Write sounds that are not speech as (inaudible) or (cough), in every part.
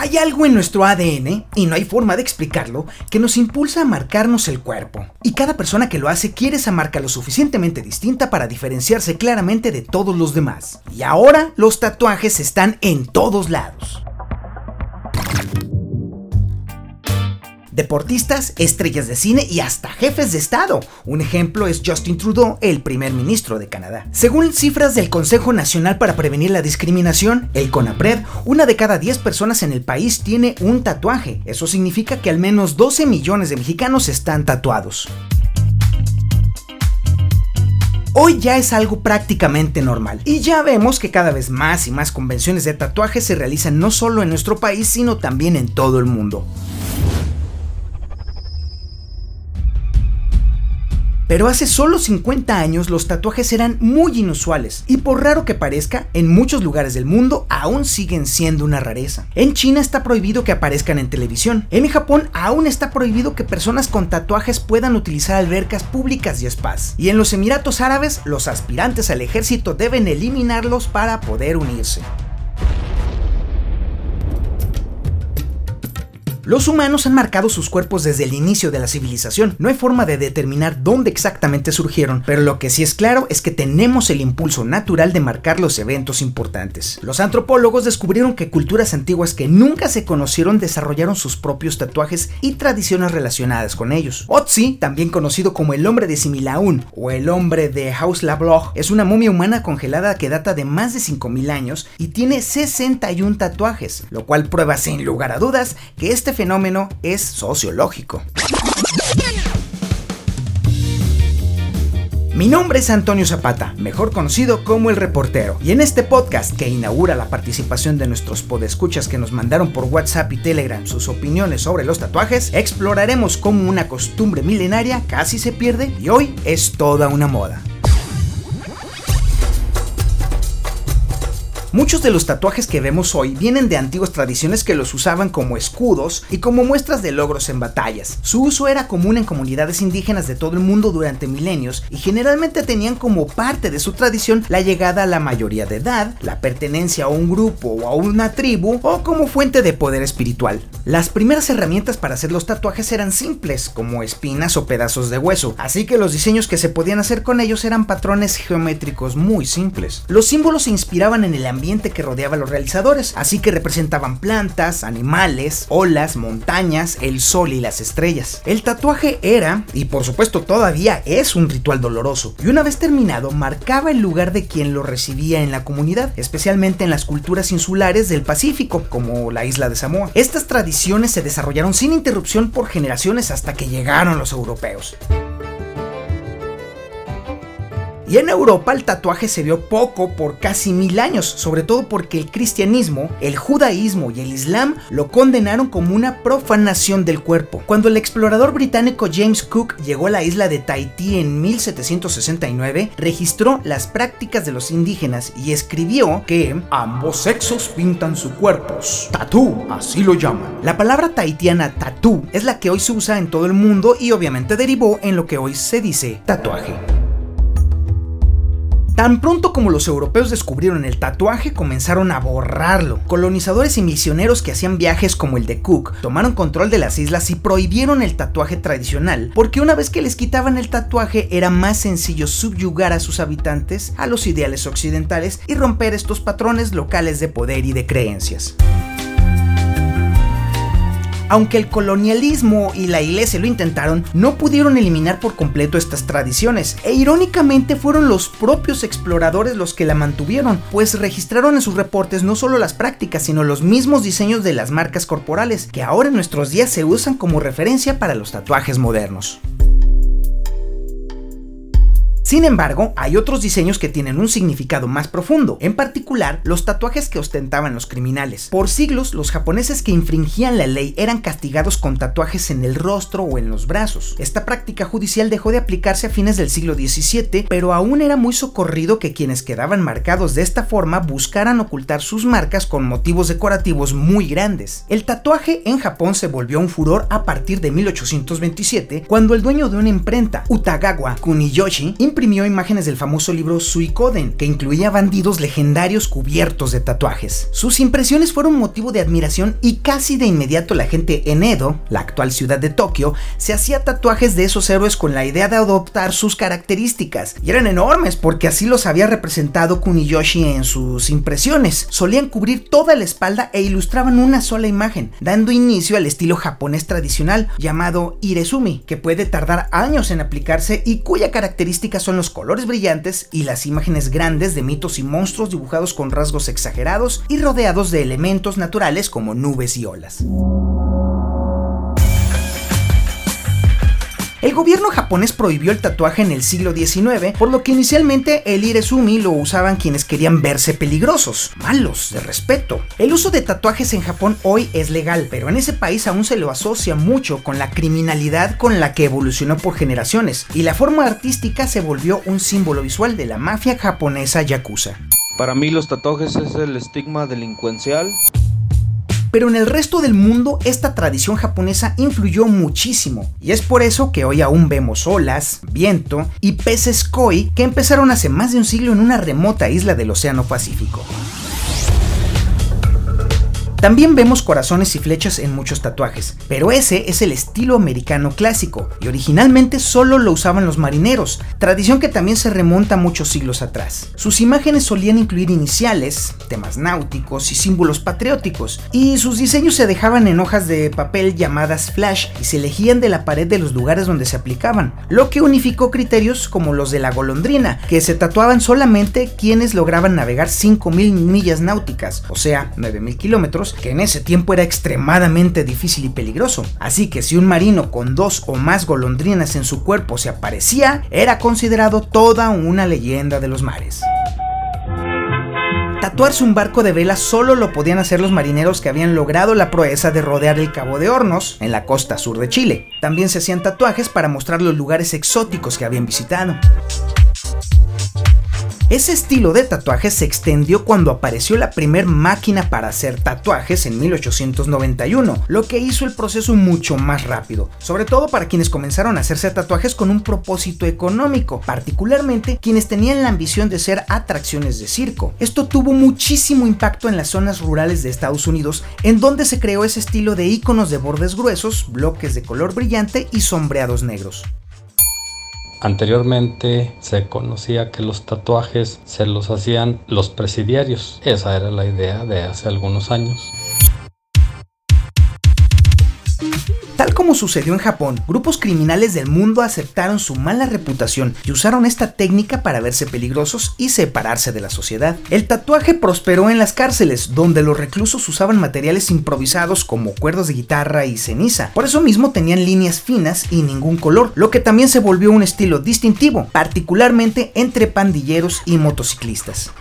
Hay algo en nuestro ADN, y no hay forma de explicarlo, que nos impulsa a marcarnos el cuerpo. Y cada persona que lo hace quiere esa marca lo suficientemente distinta para diferenciarse claramente de todos los demás. Y ahora los tatuajes están en todos lados. Deportistas, estrellas de cine y hasta jefes de Estado. Un ejemplo es Justin Trudeau, el primer ministro de Canadá. Según cifras del Consejo Nacional para Prevenir la Discriminación, el CONAPRED, una de cada 10 personas en el país tiene un tatuaje. Eso significa que al menos 12 millones de mexicanos están tatuados. Hoy ya es algo prácticamente normal y ya vemos que cada vez más y más convenciones de tatuajes se realizan no solo en nuestro país sino también en todo el mundo. Pero hace solo 50 años los tatuajes eran muy inusuales y por raro que parezca, en muchos lugares del mundo aún siguen siendo una rareza. En China está prohibido que aparezcan en televisión. En Japón aún está prohibido que personas con tatuajes puedan utilizar albercas públicas y spas. Y en los Emiratos Árabes, los aspirantes al ejército deben eliminarlos para poder unirse. Los humanos han marcado sus cuerpos desde el inicio de la civilización. No hay forma de determinar dónde exactamente surgieron, pero lo que sí es claro es que tenemos el impulso natural de marcar los eventos importantes. Los antropólogos descubrieron que culturas antiguas que nunca se conocieron desarrollaron sus propios tatuajes y tradiciones relacionadas con ellos. Otzi, también conocido como el hombre de Similaun o el hombre de Haus-la-Bloch, es una momia humana congelada que data de más de 5000 años y tiene 61 tatuajes, lo cual prueba sin lugar a dudas que este fenómeno es sociológico. Mi nombre es Antonio Zapata, mejor conocido como El Reportero, y en este podcast que inaugura la participación de nuestros podescuchas que nos mandaron por WhatsApp y Telegram sus opiniones sobre los tatuajes, exploraremos cómo una costumbre milenaria casi se pierde y hoy es toda una moda. Muchos de los tatuajes que vemos hoy vienen de antiguas tradiciones que los usaban como escudos y como muestras de logros en batallas. Su uso era común en comunidades indígenas de todo el mundo durante milenios y generalmente tenían como parte de su tradición la llegada a la mayoría de edad, la pertenencia a un grupo o a una tribu o como fuente de poder espiritual. Las primeras herramientas para hacer los tatuajes eran simples, como espinas o pedazos de hueso, así que los diseños que se podían hacer con ellos eran patrones geométricos muy simples. Los símbolos se inspiraban en el ambiente que rodeaba a los realizadores, así que representaban plantas, animales, olas, montañas, el sol y las estrellas. El tatuaje era, y por supuesto todavía es un ritual doloroso, y una vez terminado marcaba el lugar de quien lo recibía en la comunidad, especialmente en las culturas insulares del Pacífico, como la isla de Samoa. Estas tradiciones se desarrollaron sin interrupción por generaciones hasta que llegaron los europeos. Y en Europa el tatuaje se vio poco por casi mil años, sobre todo porque el cristianismo, el judaísmo y el islam lo condenaron como una profanación del cuerpo. Cuando el explorador británico James Cook llegó a la isla de Tahití en 1769, registró las prácticas de los indígenas y escribió que ambos sexos pintan sus cuerpos. Tatú, así lo llaman. La palabra tahitiana tatú es la que hoy se usa en todo el mundo y obviamente derivó en lo que hoy se dice tatuaje. Tan pronto como los europeos descubrieron el tatuaje, comenzaron a borrarlo. Colonizadores y misioneros que hacían viajes como el de Cook tomaron control de las islas y prohibieron el tatuaje tradicional, porque una vez que les quitaban el tatuaje era más sencillo subyugar a sus habitantes a los ideales occidentales y romper estos patrones locales de poder y de creencias. Aunque el colonialismo y la iglesia lo intentaron, no pudieron eliminar por completo estas tradiciones, e irónicamente fueron los propios exploradores los que la mantuvieron, pues registraron en sus reportes no solo las prácticas, sino los mismos diseños de las marcas corporales, que ahora en nuestros días se usan como referencia para los tatuajes modernos. Sin embargo, hay otros diseños que tienen un significado más profundo, en particular los tatuajes que ostentaban los criminales. Por siglos, los japoneses que infringían la ley eran castigados con tatuajes en el rostro o en los brazos. Esta práctica judicial dejó de aplicarse a fines del siglo XVII, pero aún era muy socorrido que quienes quedaban marcados de esta forma buscaran ocultar sus marcas con motivos decorativos muy grandes. El tatuaje en Japón se volvió un furor a partir de 1827, cuando el dueño de una imprenta, Utagawa Kuniyoshi, imprimió imágenes del famoso libro Suikoden, que incluía bandidos legendarios cubiertos de tatuajes. Sus impresiones fueron motivo de admiración y casi de inmediato la gente en Edo, la actual ciudad de Tokio, se hacía tatuajes de esos héroes con la idea de adoptar sus características. Y eran enormes porque así los había representado Kuniyoshi en sus impresiones. Solían cubrir toda la espalda e ilustraban una sola imagen, dando inicio al estilo japonés tradicional llamado Irezumi, que puede tardar años en aplicarse y cuya característica son los colores brillantes y las imágenes grandes de mitos y monstruos dibujados con rasgos exagerados y rodeados de elementos naturales como nubes y olas. El gobierno japonés prohibió el tatuaje en el siglo XIX, por lo que inicialmente el irezumi lo usaban quienes querían verse peligrosos, malos, de respeto. El uso de tatuajes en Japón hoy es legal, pero en ese país aún se lo asocia mucho con la criminalidad con la que evolucionó por generaciones, y la forma artística se volvió un símbolo visual de la mafia japonesa yakuza. Para mí los tatuajes es el estigma delincuencial pero en el resto del mundo esta tradición japonesa influyó muchísimo, y es por eso que hoy aún vemos olas, viento y peces koi que empezaron hace más de un siglo en una remota isla del Océano Pacífico. También vemos corazones y flechas en muchos tatuajes, pero ese es el estilo americano clásico, y originalmente solo lo usaban los marineros, tradición que también se remonta muchos siglos atrás. Sus imágenes solían incluir iniciales, temas náuticos y símbolos patrióticos, y sus diseños se dejaban en hojas de papel llamadas flash y se elegían de la pared de los lugares donde se aplicaban, lo que unificó criterios como los de la golondrina, que se tatuaban solamente quienes lograban navegar 5.000 millas náuticas, o sea, 9.000 kilómetros, que en ese tiempo era extremadamente difícil y peligroso. Así que si un marino con dos o más golondrinas en su cuerpo se aparecía, era considerado toda una leyenda de los mares. Tatuarse un barco de vela solo lo podían hacer los marineros que habían logrado la proeza de rodear el Cabo de Hornos, en la costa sur de Chile. También se hacían tatuajes para mostrar los lugares exóticos que habían visitado. Ese estilo de tatuajes se extendió cuando apareció la primer máquina para hacer tatuajes en 1891, lo que hizo el proceso mucho más rápido, sobre todo para quienes comenzaron a hacerse tatuajes con un propósito económico, particularmente quienes tenían la ambición de ser atracciones de circo. Esto tuvo muchísimo impacto en las zonas rurales de Estados Unidos, en donde se creó ese estilo de iconos de bordes gruesos, bloques de color brillante y sombreados negros. Anteriormente se conocía que los tatuajes se los hacían los presidiarios. Esa era la idea de hace algunos años. Como sucedió en Japón, grupos criminales del mundo aceptaron su mala reputación y usaron esta técnica para verse peligrosos y separarse de la sociedad. El tatuaje prosperó en las cárceles, donde los reclusos usaban materiales improvisados como cuerdas de guitarra y ceniza. Por eso mismo tenían líneas finas y ningún color, lo que también se volvió un estilo distintivo, particularmente entre pandilleros y motociclistas.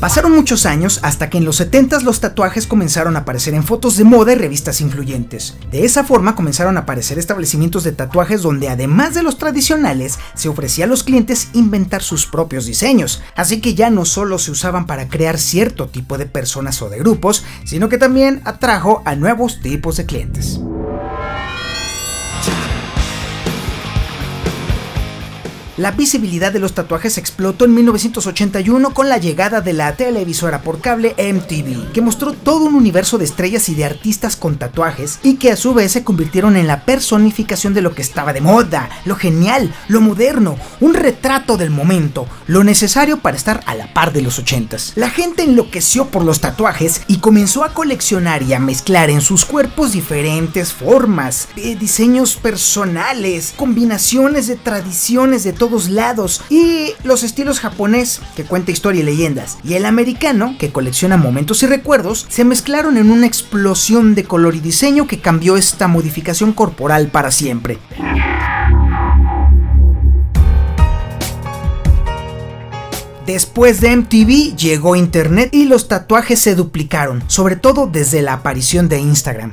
Pasaron muchos años hasta que en los 70 los tatuajes comenzaron a aparecer en fotos de moda y revistas influyentes. De esa forma comenzaron a aparecer establecimientos de tatuajes donde además de los tradicionales se ofrecía a los clientes inventar sus propios diseños, así que ya no solo se usaban para crear cierto tipo de personas o de grupos, sino que también atrajo a nuevos tipos de clientes. La visibilidad de los tatuajes explotó en 1981 con la llegada de la televisora por cable MTV, que mostró todo un universo de estrellas y de artistas con tatuajes y que a su vez se convirtieron en la personificación de lo que estaba de moda, lo genial, lo moderno, un retrato del momento, lo necesario para estar a la par de los 80s. La gente enloqueció por los tatuajes y comenzó a coleccionar y a mezclar en sus cuerpos diferentes formas, de diseños personales, combinaciones de tradiciones de todo lados. Y los estilos japonés, que cuenta historia y leyendas, y el americano, que colecciona momentos y recuerdos, se mezclaron en una explosión de color y diseño que cambió esta modificación corporal para siempre. Después de MTV llegó Internet y los tatuajes se duplicaron, sobre todo desde la aparición de Instagram.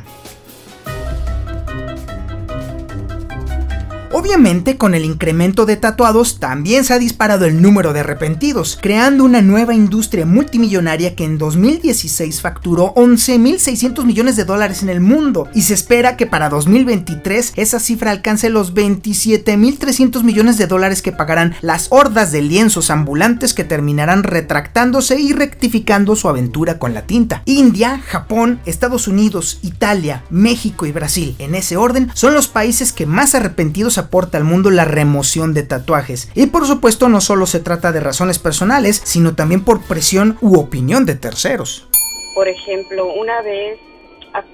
Obviamente, con el incremento de tatuados también se ha disparado el número de arrepentidos, creando una nueva industria multimillonaria que en 2016 facturó 11.600 millones de dólares en el mundo y se espera que para 2023 esa cifra alcance los 27.300 millones de dólares que pagarán las hordas de lienzos ambulantes que terminarán retractándose y rectificando su aventura con la tinta. India, Japón, Estados Unidos, Italia, México y Brasil, en ese orden, son los países que más arrepentidos aporta al mundo la remoción de tatuajes. Y por supuesto no solo se trata de razones personales, sino también por presión u opinión de terceros. Por ejemplo, una vez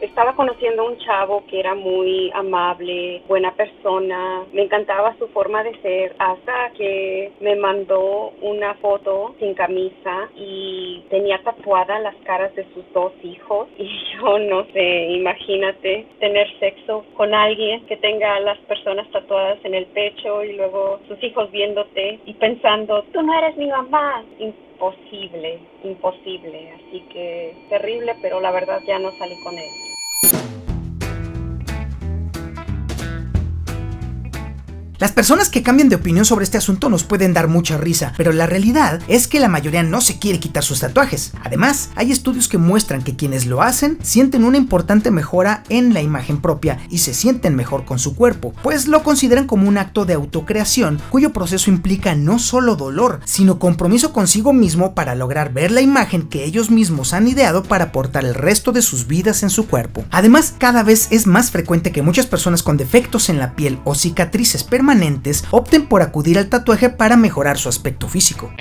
estaba conociendo a un chavo que era muy amable, buena persona, me encantaba su forma de ser, hasta que me mandó una foto sin camisa y tenía tatuadas las caras de sus dos hijos. (laughs) Y yo no sé, imagínate tener sexo con alguien que tenga a las personas tatuadas en el pecho y luego sus hijos viéndote y pensando, tú no eres mi mamá imposible, imposible. Así que terrible, pero la verdad ya no salí con él. Las personas que cambian de opinión sobre este asunto nos pueden dar mucha risa, pero la realidad es que la mayoría no se quiere quitar sus tatuajes. Además, hay estudios que muestran que quienes lo hacen sienten una importante mejora en la imagen propia y se sienten mejor con su cuerpo, pues lo consideran como un acto de autocreación cuyo proceso implica no solo dolor, sino compromiso consigo mismo para lograr ver la imagen que ellos mismos han ideado para aportar el resto de sus vidas en su cuerpo. Además, cada vez es más frecuente que muchas personas con defectos en la piel o cicatrices permanentes opten por acudir al tatuaje para mejorar su aspecto físico.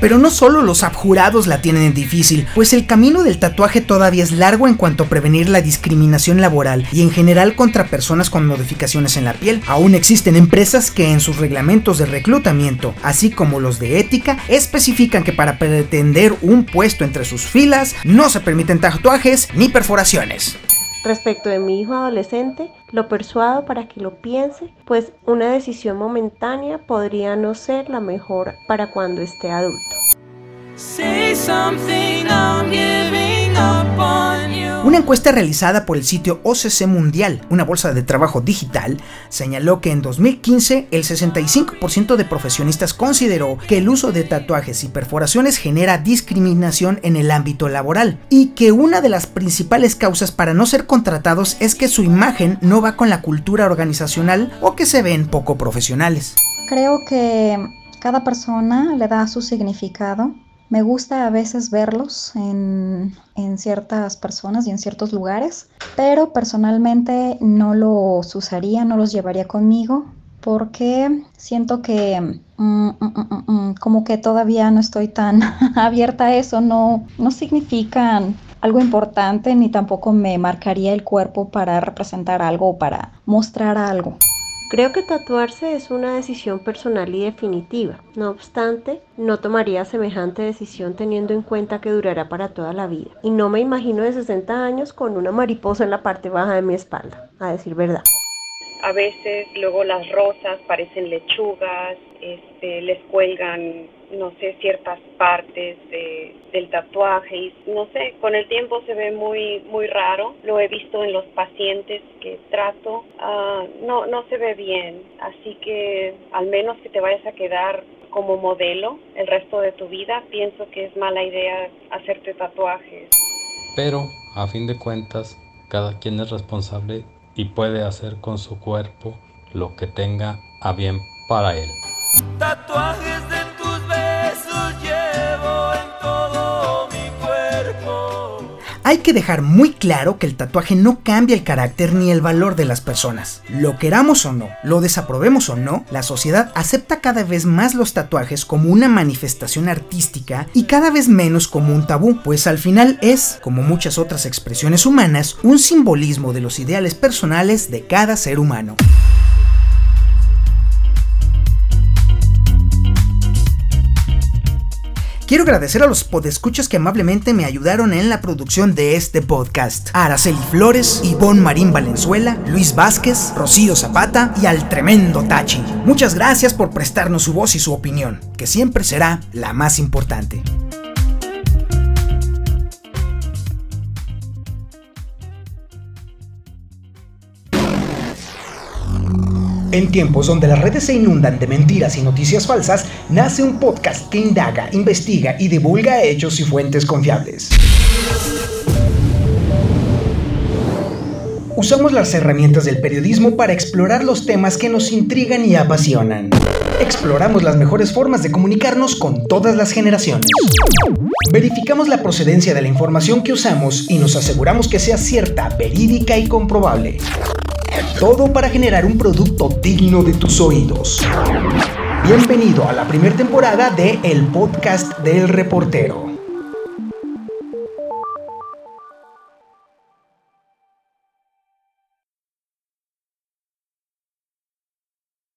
Pero no solo los abjurados la tienen difícil, pues el camino del tatuaje todavía es largo en cuanto a prevenir la discriminación laboral y en general contra personas con modificaciones en la piel. Aún existen empresas que en sus reglamentos de reclutamiento, así como los de ética, especifican que para pretender un puesto entre sus filas no se permiten tatuajes ni perforaciones. Respecto de mi hijo adolescente, lo persuado para que lo piense, pues una decisión momentánea podría no ser la mejor para cuando esté adulto. Encuesta realizada por el sitio OCC Mundial, una bolsa de trabajo digital, señaló que en 2015 el 65% de profesionistas consideró que el uso de tatuajes y perforaciones genera discriminación en el ámbito laboral y que una de las principales causas para no ser contratados es que su imagen no va con la cultura organizacional o que se ven poco profesionales. Creo que cada persona le da su significado me gusta a veces verlos en, ciertas personas y en ciertos lugares, pero personalmente no los usaría, no los llevaría conmigo porque siento que mm, mm, mm, como que todavía no estoy tan (laughs) abierta a eso, no, no significan algo importante ni tampoco me marcaría el cuerpo para representar algo o para mostrar algo. Creo que tatuarse es una decisión personal y definitiva. No obstante, no tomaría semejante decisión teniendo en cuenta que durará para toda la vida. Y no me imagino de 60 años con una mariposa en la parte baja de mi espalda, a decir verdad. A veces luego las rosas parecen lechugas, este, les cuelgan no sé, ciertas partes del tatuaje y no sé, con el tiempo se ve muy, muy raro. Lo he visto en los pacientes que trato, ah, no, no se ve bien. Así que al menos que te vayas a quedar como modelo el resto de tu vida, pienso que es mala idea hacerte tatuajes. Pero, a fin de cuentas, cada quien es responsable y puede hacer con su cuerpo lo que tenga a bien para él. Tatuajes de Hay que dejar muy claro que el tatuaje no cambia el carácter ni el valor de las personas. Lo queramos o no, lo desaprobemos o no, la sociedad acepta cada vez más los tatuajes como una manifestación artística y cada vez menos como un tabú, pues al final es, como muchas otras expresiones humanas, un simbolismo de los ideales personales de cada ser humano. Quiero agradecer a los podescuchas que amablemente me ayudaron en la producción de este podcast. A Araceli Flores, Ivonne Marín Valenzuela, Luis Vázquez, Rocío Zapata y al tremendo Tachi. Muchas gracias por prestarnos su voz y su opinión, que siempre será la más importante. En tiempos donde las redes se inundan de mentiras y noticias falsas, nace un podcast que indaga, investiga y divulga hechos y fuentes confiables. Usamos las herramientas del periodismo para explorar los temas que nos intrigan y apasionan. Exploramos las mejores formas de comunicarnos con todas las generaciones. Verificamos la procedencia de la información que usamos y nos aseguramos que sea cierta, verídica y comprobable. Todo para generar un producto digno de tus oídos. Bienvenido a la primera temporada de El Podcast del Reportero.